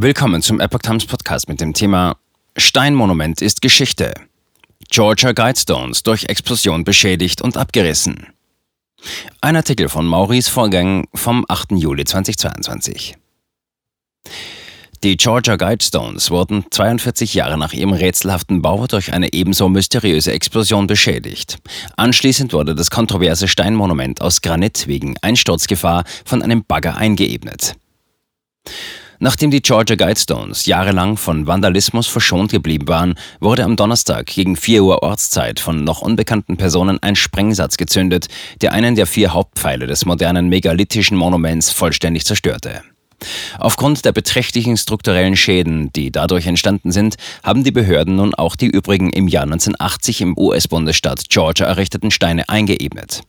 Willkommen zum Epoch Times Podcast mit dem Thema Steinmonument ist Geschichte. Georgia Guidestones durch Explosion beschädigt und abgerissen. Ein Artikel von Maurice Vorgang vom 8. Juli 2022. Die Georgia Guidestones wurden 42 Jahre nach ihrem rätselhaften Bau durch eine ebenso mysteriöse Explosion beschädigt. Anschließend wurde das kontroverse Steinmonument aus Granit wegen Einsturzgefahr von einem Bagger eingeebnet. Nachdem die Georgia Guidestones jahrelang von Vandalismus verschont geblieben waren, wurde am Donnerstag gegen 4 Uhr Ortszeit von noch unbekannten Personen ein Sprengsatz gezündet, der einen der vier Hauptpfeile des modernen megalithischen Monuments vollständig zerstörte. Aufgrund der beträchtlichen strukturellen Schäden, die dadurch entstanden sind, haben die Behörden nun auch die übrigen im Jahr 1980 im US-Bundesstaat Georgia errichteten Steine eingeebnet.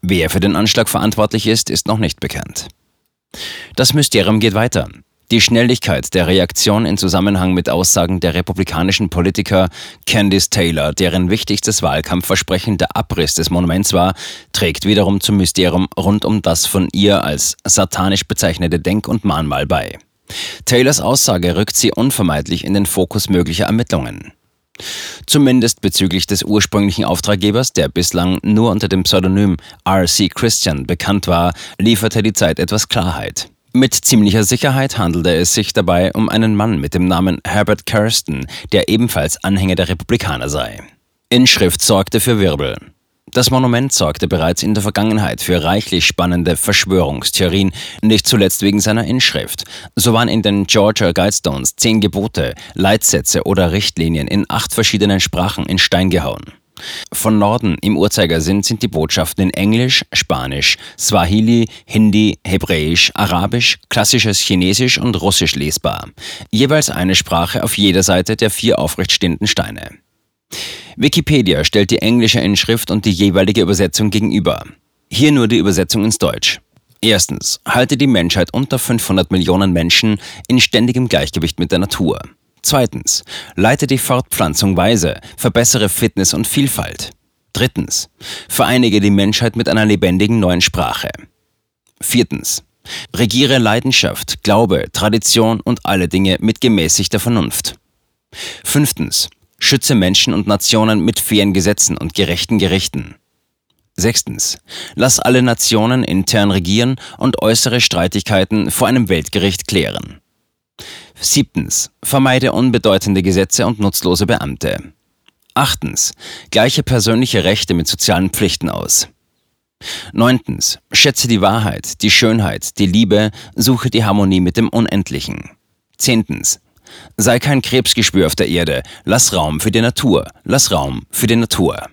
Wer für den Anschlag verantwortlich ist, ist noch nicht bekannt. Das Mysterium geht weiter. Die Schnelligkeit der Reaktion in Zusammenhang mit Aussagen der republikanischen Politiker Candice Taylor, deren wichtigstes Wahlkampfversprechen der Abriss des Monuments war, trägt wiederum zum Mysterium rund um das von ihr als satanisch bezeichnete Denk- und Mahnmal bei. Taylors Aussage rückt sie unvermeidlich in den Fokus möglicher Ermittlungen. Zumindest bezüglich des ursprünglichen Auftraggebers, der bislang nur unter dem Pseudonym R.C. Christian bekannt war, lieferte die Zeit etwas Klarheit. Mit ziemlicher Sicherheit handelte es sich dabei um einen Mann mit dem Namen Herbert Kirsten, der ebenfalls Anhänger der Republikaner sei. Inschrift sorgte für Wirbel. Das Monument sorgte bereits in der Vergangenheit für reichlich spannende Verschwörungstheorien, nicht zuletzt wegen seiner Inschrift. So waren in den Georgia Guidestones zehn Gebote, Leitsätze oder Richtlinien in acht verschiedenen Sprachen in Stein gehauen. Von Norden im Uhrzeigersinn sind die Botschaften in Englisch, Spanisch, Swahili, Hindi, Hebräisch, Arabisch, klassisches Chinesisch und Russisch lesbar. Jeweils eine Sprache auf jeder Seite der vier aufrecht stehenden Steine. Wikipedia stellt die englische Inschrift und die jeweilige Übersetzung gegenüber. Hier nur die Übersetzung ins Deutsch. Erstens, halte die Menschheit unter 500 Millionen Menschen in ständigem Gleichgewicht mit der Natur. Zweitens, leite die Fortpflanzung weise, verbessere Fitness und Vielfalt. Drittens, vereinige die Menschheit mit einer lebendigen neuen Sprache. Viertens, regiere Leidenschaft, Glaube, Tradition und alle Dinge mit gemäßigter Vernunft. Fünftens, schütze Menschen und Nationen mit fairen Gesetzen und gerechten Gerichten. Sechstens, lass alle Nationen intern regieren und äußere Streitigkeiten vor einem Weltgericht klären. Siebtens. Vermeide unbedeutende Gesetze und nutzlose Beamte. Achtens. Gleiche persönliche Rechte mit sozialen Pflichten aus. Neuntens. Schätze die Wahrheit, die Schönheit, die Liebe, suche die Harmonie mit dem Unendlichen. Zehntens. Sei kein Krebsgespür auf der Erde, lass Raum für die Natur, lass Raum für die Natur.